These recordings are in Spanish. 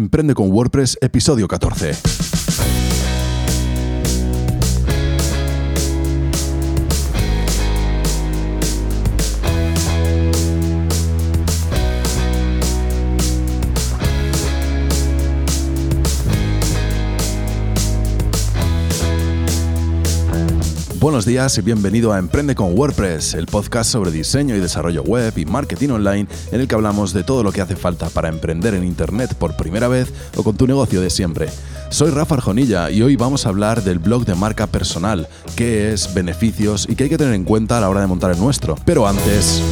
Emprende con WordPress, episodio 14. Buenos días y bienvenido a Emprende con WordPress, el podcast sobre diseño y desarrollo web y marketing online en el que hablamos de todo lo que hace falta para emprender en Internet por primera vez o con tu negocio de siempre. Soy Rafa Arjonilla y hoy vamos a hablar del blog de marca personal, qué es, beneficios y qué hay que tener en cuenta a la hora de montar el nuestro. Pero antes...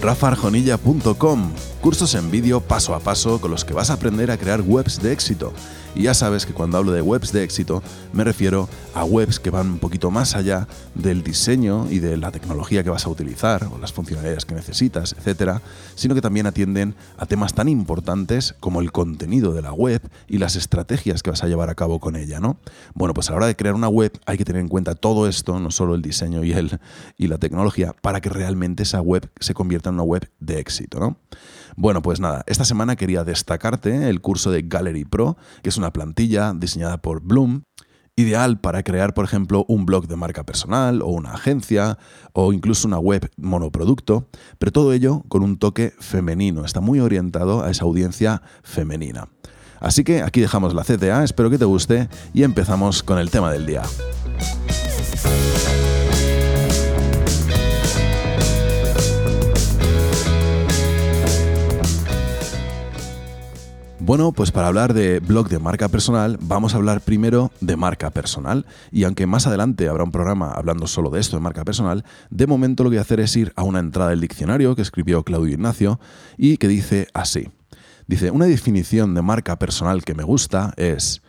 rafarjonilla.com Cursos en vídeo paso a paso con los que vas a aprender a crear webs de éxito. Y ya sabes que cuando hablo de webs de éxito me refiero a webs que van un poquito más allá del diseño y de la tecnología que vas a utilizar o las funcionalidades que necesitas, etcétera, sino que también atienden a temas tan importantes como el contenido de la web y las estrategias que vas a llevar a cabo con ella, ¿no? Bueno, pues a la hora de crear una web hay que tener en cuenta todo esto, no solo el diseño y el y la tecnología, para que realmente esa web se convierta en una web de éxito, ¿no? Bueno, pues nada, esta semana quería destacarte el curso de Gallery Pro, que es una plantilla diseñada por Bloom, ideal para crear, por ejemplo, un blog de marca personal o una agencia o incluso una web monoproducto, pero todo ello con un toque femenino, está muy orientado a esa audiencia femenina. Así que aquí dejamos la CTA, espero que te guste y empezamos con el tema del día. Bueno, pues para hablar de blog de marca personal, vamos a hablar primero de marca personal. Y aunque más adelante habrá un programa hablando solo de esto, de marca personal, de momento lo que voy a hacer es ir a una entrada del diccionario que escribió Claudio Ignacio y que dice así. Dice, una definición de marca personal que me gusta es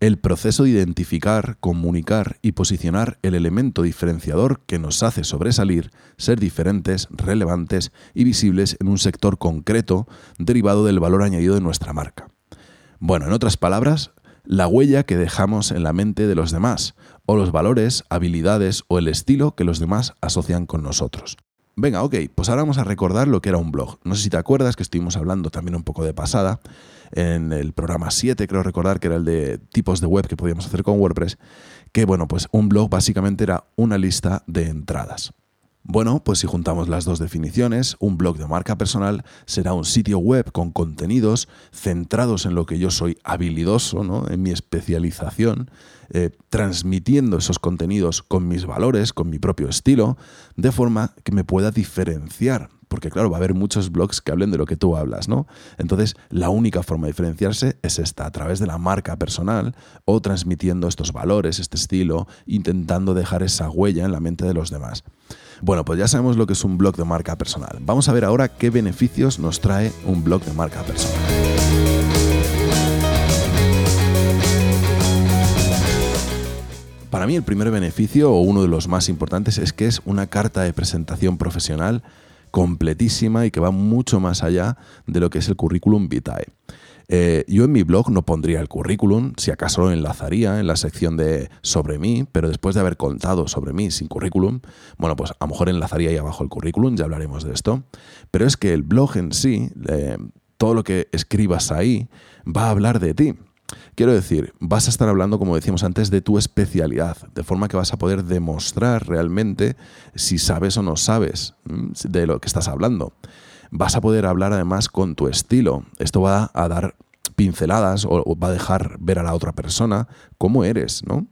el proceso de identificar, comunicar y posicionar el elemento diferenciador que nos hace sobresalir, ser diferentes, relevantes y visibles en un sector concreto derivado del valor añadido de nuestra marca. Bueno, en otras palabras, la huella que dejamos en la mente de los demás, o los valores, habilidades o el estilo que los demás asocian con nosotros. Venga, ok, pues ahora vamos a recordar lo que era un blog. No sé si te acuerdas que estuvimos hablando también un poco de pasada en el programa 7, creo recordar que era el de tipos de web que podíamos hacer con WordPress, que bueno, pues un blog básicamente era una lista de entradas. Bueno, pues si juntamos las dos definiciones, un blog de marca personal será un sitio web con contenidos centrados en lo que yo soy habilidoso, ¿no? en mi especialización, eh, transmitiendo esos contenidos con mis valores, con mi propio estilo, de forma que me pueda diferenciar porque claro, va a haber muchos blogs que hablen de lo que tú hablas, ¿no? Entonces, la única forma de diferenciarse es esta, a través de la marca personal o transmitiendo estos valores, este estilo, intentando dejar esa huella en la mente de los demás. Bueno, pues ya sabemos lo que es un blog de marca personal. Vamos a ver ahora qué beneficios nos trae un blog de marca personal. Para mí el primer beneficio o uno de los más importantes es que es una carta de presentación profesional completísima y que va mucho más allá de lo que es el currículum vitae. Eh, yo en mi blog no pondría el currículum, si acaso lo enlazaría en la sección de sobre mí, pero después de haber contado sobre mí sin currículum, bueno, pues a lo mejor enlazaría ahí abajo el currículum, ya hablaremos de esto. Pero es que el blog en sí, eh, todo lo que escribas ahí, va a hablar de ti. Quiero decir, vas a estar hablando, como decíamos antes, de tu especialidad, de forma que vas a poder demostrar realmente si sabes o no sabes de lo que estás hablando. Vas a poder hablar además con tu estilo. Esto va a dar pinceladas o va a dejar ver a la otra persona cómo eres, ¿no?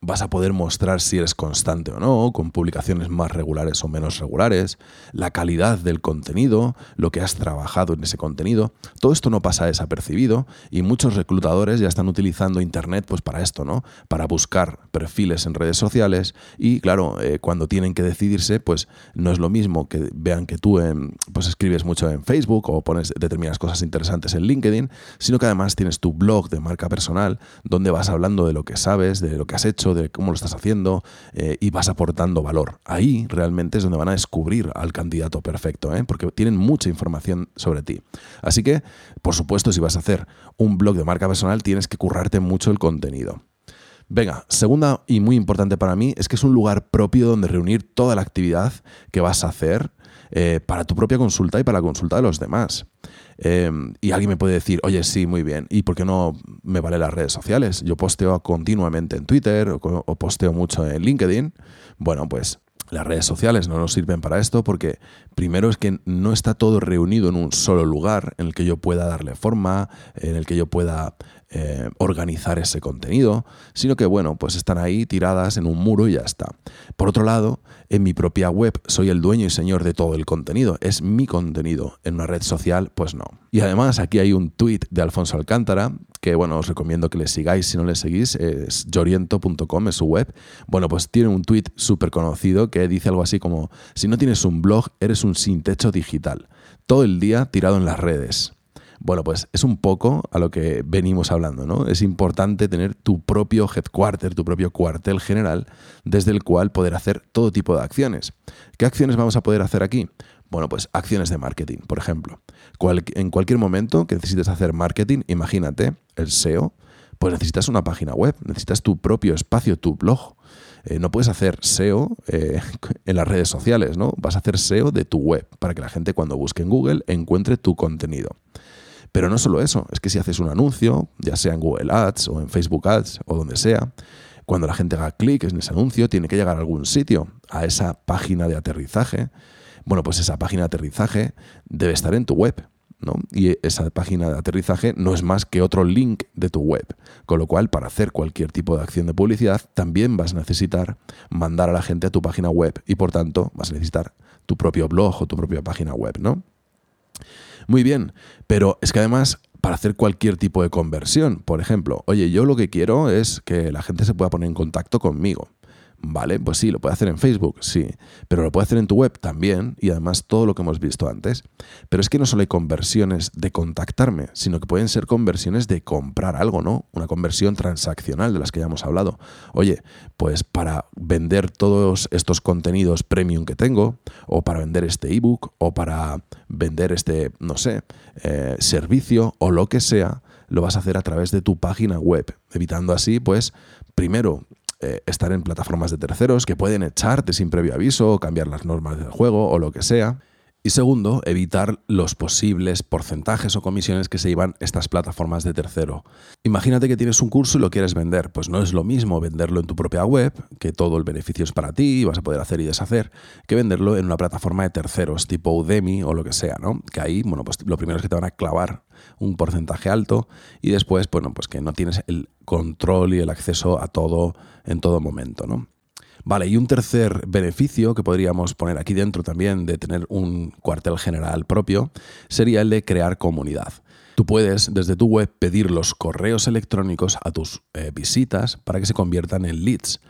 Vas a poder mostrar si eres constante o no, con publicaciones más regulares o menos regulares, la calidad del contenido, lo que has trabajado en ese contenido. Todo esto no pasa desapercibido y muchos reclutadores ya están utilizando Internet pues para esto, ¿no? Para buscar perfiles en redes sociales y claro, eh, cuando tienen que decidirse, pues no es lo mismo que vean que tú pues escribes mucho en Facebook o pones determinadas cosas interesantes en LinkedIn, sino que además tienes tu blog de marca personal donde vas hablando de lo que sabes, de lo que has hecho, de cómo lo estás haciendo eh, y vas aportando valor. Ahí realmente es donde van a descubrir al candidato perfecto, ¿eh? porque tienen mucha información sobre ti. Así que, por supuesto, si vas a hacer un blog de marca personal, tienes que currarte mucho el contenido. Venga, segunda y muy importante para mí es que es un lugar propio donde reunir toda la actividad que vas a hacer eh, para tu propia consulta y para la consulta de los demás. Eh, y alguien me puede decir, oye, sí, muy bien, ¿y por qué no me vale las redes sociales? Yo posteo continuamente en Twitter o posteo mucho en LinkedIn. Bueno, pues las redes sociales no nos sirven para esto porque primero es que no está todo reunido en un solo lugar en el que yo pueda darle forma, en el que yo pueda eh, organizar ese contenido, sino que bueno, pues están ahí tiradas en un muro y ya está. Por otro lado, en mi propia web soy el dueño y señor de todo el contenido, es mi contenido. En una red social, pues no. Y además aquí hay un tweet de Alfonso Alcántara que bueno, os recomiendo que le sigáis si no le seguís, es yoriento.com, es su web. Bueno, pues tiene un tweet súper conocido que dice algo así como, si no tienes un blog, eres un sin techo digital, todo el día tirado en las redes. Bueno, pues es un poco a lo que venimos hablando, ¿no? Es importante tener tu propio headquarter, tu propio cuartel general, desde el cual poder hacer todo tipo de acciones. ¿Qué acciones vamos a poder hacer aquí? Bueno, pues acciones de marketing, por ejemplo. en cualquier momento que necesites hacer marketing, imagínate, el SEO, pues necesitas una página web, necesitas tu propio espacio, tu blog. Eh, no puedes hacer SEO eh, en las redes sociales, ¿no? Vas a hacer SEO de tu web para que la gente cuando busque en Google encuentre tu contenido. Pero no solo eso, es que si haces un anuncio, ya sea en Google Ads o en Facebook Ads o donde sea, cuando la gente haga clic en ese anuncio, tiene que llegar a algún sitio, a esa página de aterrizaje bueno, pues esa página de aterrizaje debe estar en tu web. ¿no? Y esa página de aterrizaje no es más que otro link de tu web. Con lo cual, para hacer cualquier tipo de acción de publicidad, también vas a necesitar mandar a la gente a tu página web y por tanto vas a necesitar tu propio blog o tu propia página web, ¿no? Muy bien, pero es que además para hacer cualquier tipo de conversión, por ejemplo, oye, yo lo que quiero es que la gente se pueda poner en contacto conmigo. Vale, pues sí, lo puede hacer en Facebook, sí, pero lo puede hacer en tu web también y además todo lo que hemos visto antes. Pero es que no solo hay conversiones de contactarme, sino que pueden ser conversiones de comprar algo, ¿no? Una conversión transaccional de las que ya hemos hablado. Oye, pues para vender todos estos contenidos premium que tengo, o para vender este ebook, o para vender este, no sé, eh, servicio o lo que sea, lo vas a hacer a través de tu página web, evitando así, pues, primero, eh, estar en plataformas de terceros que pueden echarte sin previo aviso, cambiar las normas del juego o lo que sea. Y segundo, evitar los posibles porcentajes o comisiones que se llevan estas plataformas de tercero. Imagínate que tienes un curso y lo quieres vender. Pues no es lo mismo venderlo en tu propia web, que todo el beneficio es para ti y vas a poder hacer y deshacer, que venderlo en una plataforma de terceros, tipo Udemy o lo que sea, ¿no? Que ahí, bueno, pues lo primero es que te van a clavar un porcentaje alto y después, bueno, pues que no tienes el control y el acceso a todo en todo momento, ¿no? Vale, y un tercer beneficio que podríamos poner aquí dentro también de tener un cuartel general propio sería el de crear comunidad. Tú puedes desde tu web pedir los correos electrónicos a tus eh, visitas para que se conviertan en leads.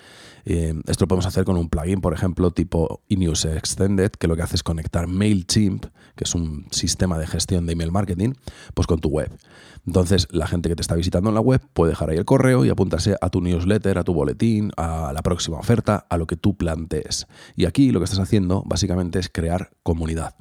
Eh, esto lo podemos hacer con un plugin, por ejemplo, tipo eNews Extended, que lo que hace es conectar MailChimp, que es un sistema de gestión de email marketing, pues con tu web. Entonces, la gente que te está visitando en la web puede dejar ahí el correo y apuntarse a tu newsletter, a tu boletín, a la próxima oferta, a lo que tú plantees. Y aquí lo que estás haciendo básicamente es crear comunidad.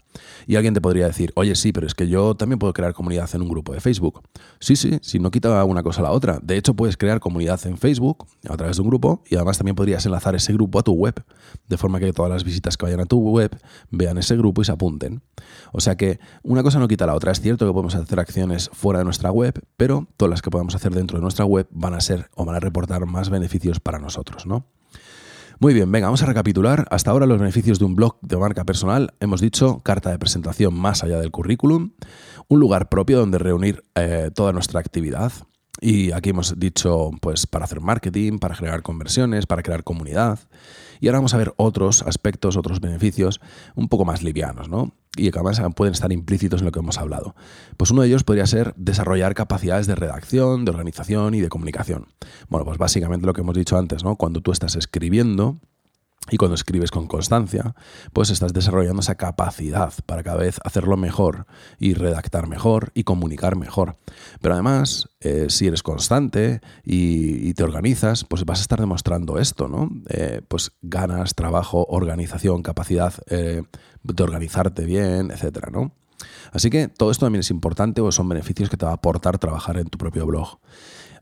Y alguien te podría decir, oye, sí, pero es que yo también puedo crear comunidad en un grupo de Facebook. Sí, sí, si no quita una cosa a la otra. De hecho, puedes crear comunidad en Facebook a través de un grupo y además también podrías enlazar ese grupo a tu web, de forma que todas las visitas que vayan a tu web vean ese grupo y se apunten. O sea que una cosa no quita la otra. Es cierto que podemos hacer acciones fuera de nuestra web, pero todas las que podamos hacer dentro de nuestra web van a ser o van a reportar más beneficios para nosotros, ¿no? Muy bien, venga, vamos a recapitular. Hasta ahora los beneficios de un blog de marca personal. Hemos dicho carta de presentación más allá del currículum, un lugar propio donde reunir eh, toda nuestra actividad. Y aquí hemos dicho, pues, para hacer marketing, para generar conversiones, para crear comunidad. Y ahora vamos a ver otros aspectos, otros beneficios un poco más livianos, ¿no? Y además pueden estar implícitos en lo que hemos hablado. Pues uno de ellos podría ser desarrollar capacidades de redacción, de organización y de comunicación. Bueno, pues básicamente lo que hemos dicho antes, ¿no? Cuando tú estás escribiendo, y cuando escribes con constancia, pues estás desarrollando esa capacidad para cada vez hacerlo mejor y redactar mejor y comunicar mejor. Pero además, eh, si eres constante y, te organizas, pues vas a estar demostrando esto, ¿no? Eh, pues ganas, trabajo, organización, capacidad eh, de organizarte bien, etcétera, ¿no? Así que todo esto también es importante o son beneficios que te va a aportar trabajar en tu propio blog.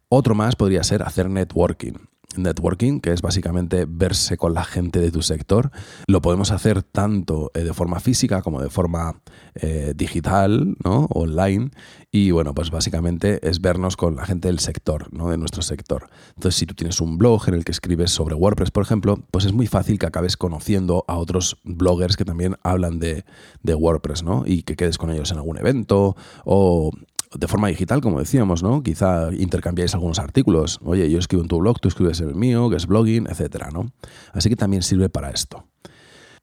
Otro más podría ser hacer networking. Networking, que es básicamente verse con la gente de tu sector. Lo podemos hacer tanto eh, de forma física como de forma eh, digital, ¿no? online. Y bueno, pues básicamente es vernos con la gente del sector, ¿no? de nuestro sector. Entonces, si tú tienes un blog en el que escribes sobre WordPress, por ejemplo, pues es muy fácil que acabes conociendo a otros bloggers que también hablan de, de WordPress, ¿no? Y que quedes con ellos en algún evento o de forma digital, como decíamos, ¿no? Quizá intercambiáis algunos artículos. Oye, yo escribo en tu blog, tú escribes en el mío, que es blogging, etcétera, ¿no? Así que también sirve para esto.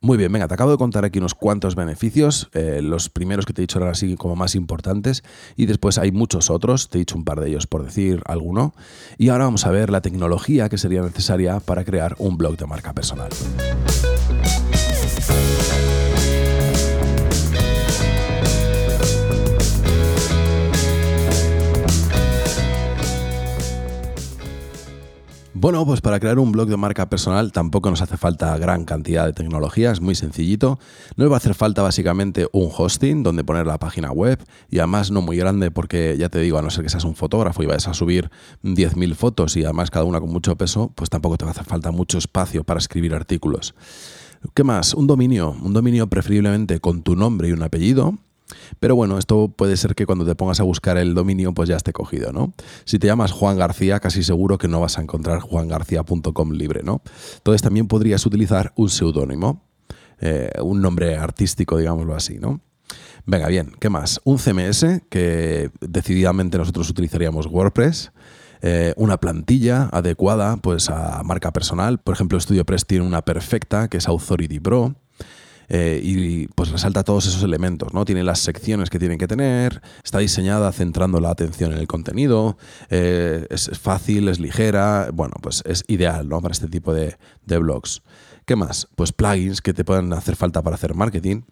Muy bien, venga, te acabo de contar aquí unos cuantos beneficios. Eh, los primeros que te he dicho eran así como más importantes y después hay muchos otros, te he dicho un par de ellos por decir alguno. Y ahora vamos a ver la tecnología que sería necesaria para crear un blog de marca personal. Bueno, pues para crear un blog de marca personal tampoco nos hace falta gran cantidad de tecnología, es muy sencillito. Nos va a hacer falta básicamente un hosting donde poner la página web y además no muy grande porque ya te digo, a no ser que seas un fotógrafo y vayas a subir 10.000 fotos y además cada una con mucho peso, pues tampoco te va a hacer falta mucho espacio para escribir artículos. ¿Qué más? Un dominio, un dominio preferiblemente con tu nombre y un apellido pero bueno, esto puede ser que cuando te pongas a buscar el dominio, pues ya esté cogido, ¿no? Si te llamas Juan García, casi seguro que no vas a encontrar juangarcía.com libre, ¿no? Entonces también podrías utilizar un seudónimo, eh, un nombre artístico, digámoslo así, ¿no? Venga, bien, ¿qué más? Un CMS, que decididamente nosotros utilizaríamos WordPress. Eh, una plantilla adecuada pues a marca personal. Por ejemplo, StudioPress tiene una perfecta que es Authority Pro. Eh, y pues resalta todos esos elementos, ¿no? Tiene las secciones que tienen que tener, está diseñada centrando la atención en el contenido, eh, es fácil, es ligera, bueno, pues es ideal, ¿no? Para este tipo de, de blogs. ¿Qué más? Pues plugins que te pueden hacer falta para hacer marketing.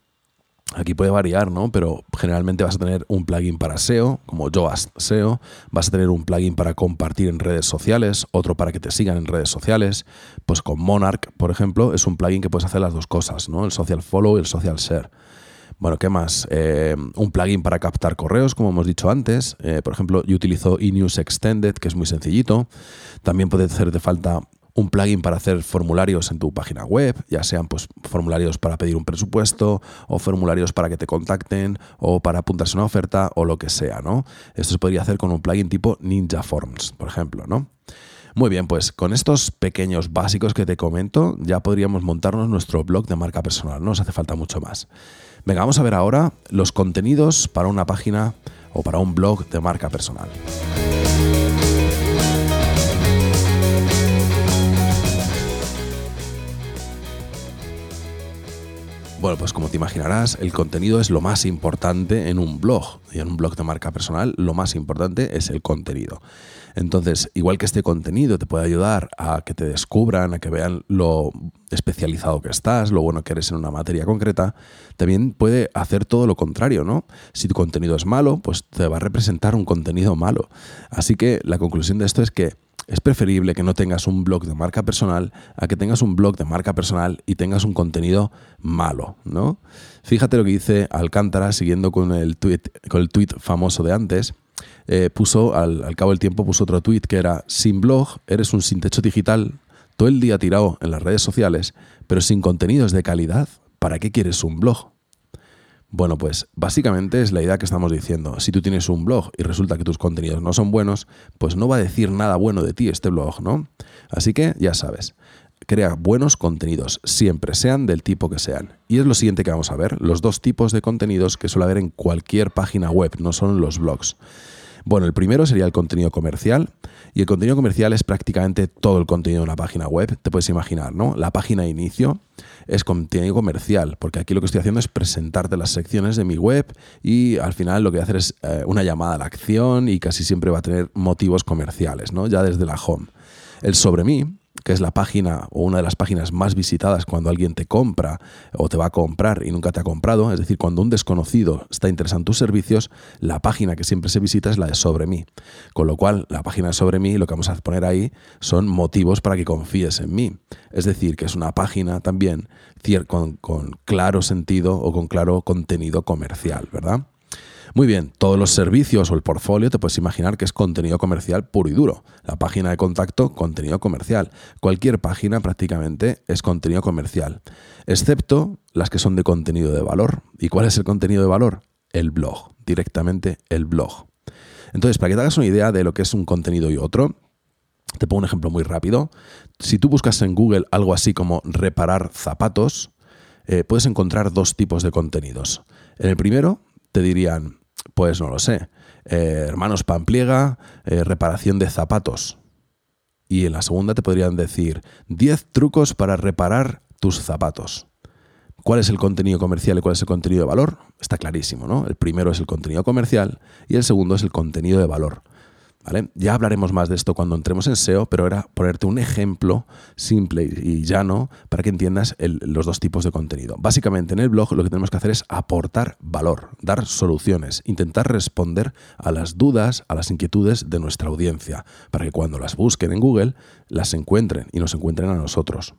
Aquí puede variar, ¿no? Pero generalmente vas a tener un plugin para SEO, como Yoast SEO, vas a tener un plugin para compartir en redes sociales, otro para que te sigan en redes sociales. Pues con Monarch, por ejemplo, es un plugin que puedes hacer las dos cosas, ¿no? El social follow y el social share. Bueno, ¿qué más? Eh, un plugin para captar correos, como hemos dicho antes. Eh, por ejemplo, yo utilizo eNews Extended, que es muy sencillito. También puede hacerte falta un plugin para hacer formularios en tu página web, ya sean pues formularios para pedir un presupuesto o formularios para que te contacten o para apuntarse a una oferta o lo que sea, ¿no? Esto se podría hacer con un plugin tipo Ninja Forms, por ejemplo, ¿no? Muy bien, pues con estos pequeños básicos que te comento ya podríamos montarnos nuestro blog de marca personal, no nos hace falta mucho más. Venga, vamos a ver ahora los contenidos para una página o para un blog de marca personal. Bueno, pues como te imaginarás, el contenido es lo más importante en un blog. Y en un blog de marca personal, lo más importante es el contenido. Entonces, igual que este contenido te puede ayudar a que te descubran, a que vean lo especializado que estás, lo bueno que eres en una materia concreta, también puede hacer todo lo contrario, ¿no? Si tu contenido es malo, pues te va a representar un contenido malo. Así que la conclusión de esto es que es preferible que no tengas un blog de marca personal a que tengas un blog de marca personal y tengas un contenido malo, ¿no? Fíjate lo que dice Alcántara, siguiendo con el tweet, con el tweet famoso de antes. Eh, puso, al, cabo del tiempo, puso otro tweet que era: Sin blog, eres un sin techo digital, todo el día tirado en las redes sociales, pero sin contenidos de calidad. ¿Para qué quieres un blog? Bueno, pues básicamente es la idea que estamos diciendo. Si tú tienes un blog y resulta que tus contenidos no son buenos, pues no va a decir nada bueno de ti este blog, ¿no? Así que ya sabes, crea buenos contenidos, siempre, sean del tipo que sean. Y es lo siguiente que vamos a ver, los dos tipos de contenidos que suele haber en cualquier página web, no son los blogs. Bueno, el primero sería el contenido comercial. Y el contenido comercial es prácticamente todo el contenido de una página web. Te puedes imaginar, ¿no? La página de inicio es contenido comercial, porque aquí lo que estoy haciendo es presentarte las secciones de mi web y al final lo que voy a hacer es eh, una llamada a la acción y casi siempre va a tener motivos comerciales, ¿no? Ya desde la home. El sobre mí que es la página o una de las páginas más visitadas cuando alguien te compra o te va a comprar y nunca te ha comprado, es decir, cuando un desconocido está interesado en tus servicios, la página que siempre se visita es la de sobre mí. Con lo cual, la página de sobre mí, lo que vamos a poner ahí son motivos para que confíes en mí. Es decir, que es una página también con, con claro sentido o con claro contenido comercial, ¿verdad? Muy bien, todos los servicios o el portfolio te puedes imaginar que es contenido comercial puro y duro. La página de contacto, contenido comercial. Cualquier página prácticamente es contenido comercial, excepto las que son de contenido de valor. ¿Y cuál es el contenido de valor? El blog, directamente el blog. Entonces, para que te hagas una idea de lo que es un contenido y otro, te pongo un ejemplo muy rápido. Si tú buscas en Google algo así como reparar zapatos, eh, puedes encontrar dos tipos de contenidos. En el primero te dirían, pues no lo sé, eh, hermanos Pampliega, eh, reparación de zapatos. Y en la segunda te podrían decir 10 trucos para reparar tus zapatos. ¿Cuál es el contenido comercial y cuál es el contenido de valor? Está clarísimo, ¿no? El primero es el contenido comercial y el segundo es el contenido de valor. Ya hablaremos más de esto cuando entremos en SEO, pero era ponerte un ejemplo simple y llano para que entiendas los dos tipos de contenido. Básicamente en el blog lo que tenemos que hacer es aportar valor, dar soluciones, intentar responder a las dudas, a las inquietudes de nuestra audiencia, para que cuando las busquen en Google las encuentren y nos encuentren a nosotros.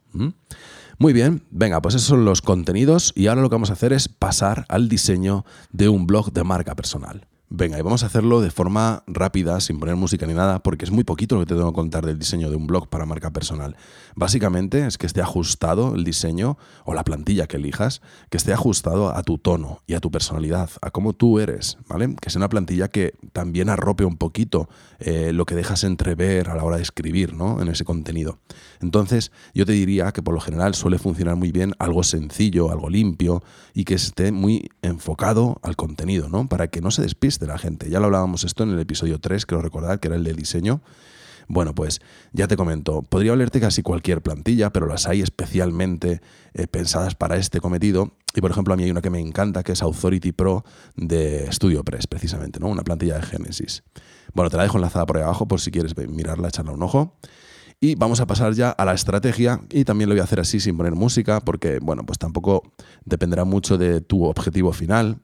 Muy bien, venga, pues esos son los contenidos y ahora lo que vamos a hacer es pasar al diseño de un blog de marca personal. Venga, y vamos a hacerlo de forma rápida, sin poner música ni nada, porque es muy poquito lo que te tengo que contar del diseño de un blog para marca personal. Básicamente es que esté ajustado el diseño o la plantilla que elijas, que esté ajustado a tu tono y a tu personalidad, a cómo tú eres, ¿vale? Que sea una plantilla que también arrope un poquito eh, lo que dejas entrever a la hora de escribir, ¿no? En ese contenido. Entonces, yo te diría que por lo general suele funcionar muy bien algo sencillo, algo limpio y que esté muy enfocado al contenido, ¿no? Para que no se despiste de la gente. Ya lo hablábamos esto en el episodio 3, creo recordar, que era el de diseño. Bueno, pues ya te comento, podría valerte casi cualquier plantilla, pero las hay especialmente eh, pensadas para este cometido. Y por ejemplo, a mí hay una que me encanta, que es Authority Pro de StudioPress, precisamente, ¿no? Una plantilla de Genesis. Bueno, te la dejo enlazada por ahí abajo por si quieres mirarla, echarle un ojo. Y vamos a pasar ya a la estrategia y también lo voy a hacer así sin poner música porque, bueno, pues tampoco dependerá mucho de tu objetivo final.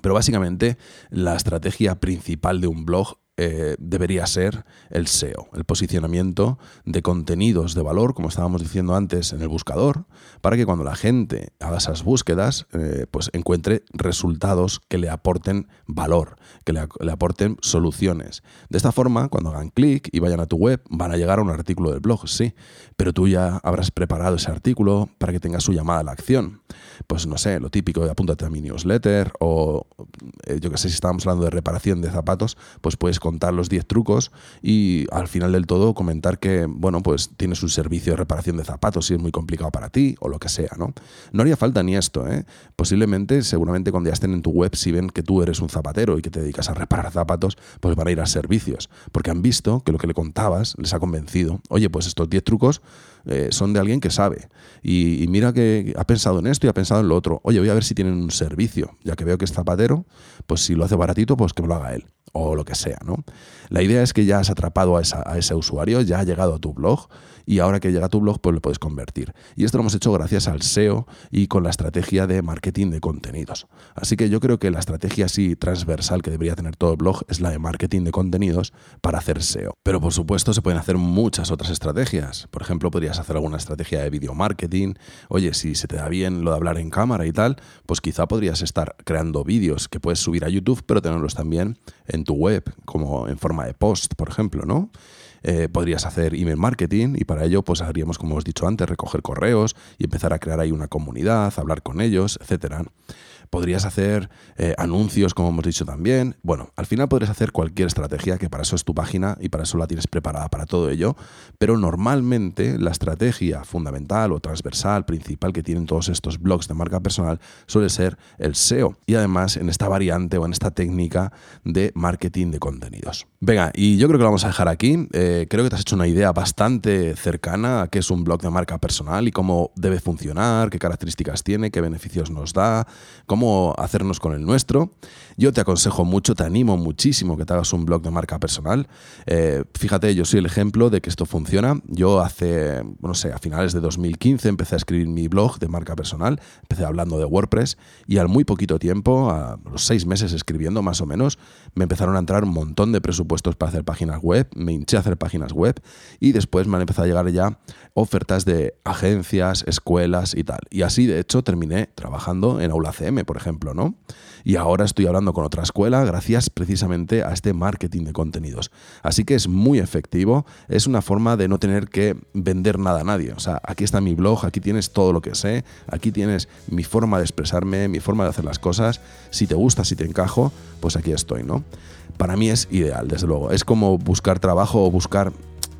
Pero básicamente la estrategia principal de un blog eh, debería ser el SEO, el posicionamiento de contenidos de valor, como estábamos diciendo antes, en el buscador, para que cuando la gente haga esas búsquedas, eh, pues encuentre resultados que le aporten valor, que le, aporten soluciones. De esta forma, cuando hagan clic y vayan a tu web, van a llegar a un artículo del blog, sí, pero tú ya habrás preparado ese artículo para que tenga su llamada a la acción. Pues no sé, lo típico de apúntate a mi newsletter o eh, yo que sé, si estábamos hablando de reparación de zapatos, pues puedes contar los 10 trucos y al final del todo comentar que, bueno, pues tienes un servicio de reparación de zapatos si es muy complicado para ti o lo que sea, ¿no? No haría falta ni esto, ¿eh? Posiblemente, seguramente cuando ya estén en tu web, si ven que tú eres un zapatero y que te dedicas a reparar zapatos, pues van a ir a servicios, porque han visto que lo que le contabas les ha convencido. Oye, pues estos 10 trucos eh, son de alguien que sabe. Y, y, mira que ha pensado en esto y ha pensado en lo otro. Oye, voy a ver si tienen un servicio. Ya que veo que es zapatero, pues si lo hace baratito, pues que me lo haga él o lo que sea, ¿no? home. La idea es que ya has atrapado a, ese usuario, ya ha llegado a tu blog y ahora que llega a tu blog, pues lo puedes convertir. Y esto lo hemos hecho gracias al SEO y con la estrategia de marketing de contenidos. Así que yo creo que la estrategia así transversal que debería tener todo blog es la de marketing de contenidos para hacer SEO. Pero por supuesto se pueden hacer muchas otras estrategias. Por ejemplo, podrías hacer alguna estrategia de video marketing. Oye, si se te da bien lo de hablar en cámara y tal, pues quizá podrías estar creando vídeos que puedes subir a YouTube, pero tenerlos también en tu web, como en forma de post, por ejemplo, ¿no? Eh, podrías hacer email marketing y para ello pues haríamos, como os he dicho antes, recoger correos y empezar a crear ahí una comunidad, hablar con ellos, etcétera podrías hacer eh, anuncios, como hemos dicho también. Bueno, al final podrías hacer cualquier estrategia, que para eso es tu página y para eso la tienes preparada para todo ello, pero normalmente la estrategia fundamental o transversal, principal que tienen todos estos blogs de marca personal suele ser el SEO y además en esta variante o en esta técnica de marketing de contenidos. Venga, y yo creo que lo vamos a dejar aquí. Eh, creo que te has hecho una idea bastante cercana a qué es un blog de marca personal y cómo debe funcionar, qué características tiene, qué beneficios nos da, cómo hacernos con el nuestro. Yo te aconsejo mucho, te animo muchísimo que te hagas un blog de marca personal. Eh, fíjate, yo soy el ejemplo de que esto funciona. Yo hace, no sé, a finales de 2015 empecé a escribir mi blog de marca personal, empecé hablando de WordPress y al muy poquito tiempo, a los seis meses escribiendo más o menos, me empezaron a entrar un montón de presupuestos para hacer páginas web, me hinché a hacer páginas web y después me han empezado a llegar ya ofertas de agencias, escuelas y tal. Y así, de hecho, terminé trabajando en Aula CM, por ejemplo, ¿no? Y ahora estoy hablando con otra escuela gracias precisamente a este marketing de contenidos. Así que es muy efectivo, es una forma de no tener que vender nada a nadie. O sea, aquí está mi blog, aquí tienes todo lo que sé, aquí tienes mi forma de expresarme, mi forma de hacer las cosas. Si te gusta, si te encajo, pues aquí estoy, ¿no? Para mí es ideal, desde luego. Es como buscar trabajo o buscar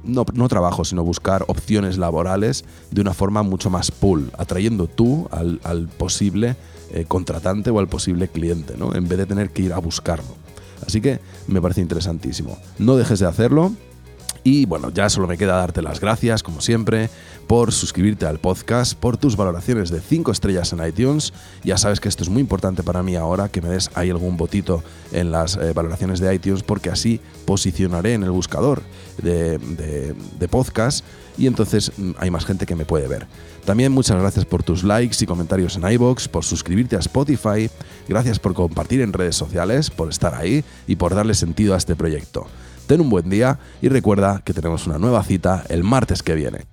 no, no, trabajo, sino buscar opciones laborales de una forma mucho más pool, atrayendo tú al, al posible eh, contratante o al posible cliente, ¿no? En vez de tener que ir a buscarlo. Así que me parece interesantísimo. No dejes de hacerlo. Y bueno, ya solo me queda darte las gracias, como siempre, por suscribirte al podcast, por tus valoraciones de 5 estrellas en iTunes. Ya sabes que esto es muy importante para mí ahora, que me des ahí algún botito en las eh, valoraciones de iTunes, porque así posicionaré en el buscador de, de podcast y entonces mm, hay más gente que me puede ver. También muchas gracias por tus likes y comentarios en iBox, por suscribirte a Spotify, gracias por compartir en redes sociales, por estar ahí y por darle sentido a este proyecto. Ten un buen día y recuerda que tenemos una nueva cita el martes que viene.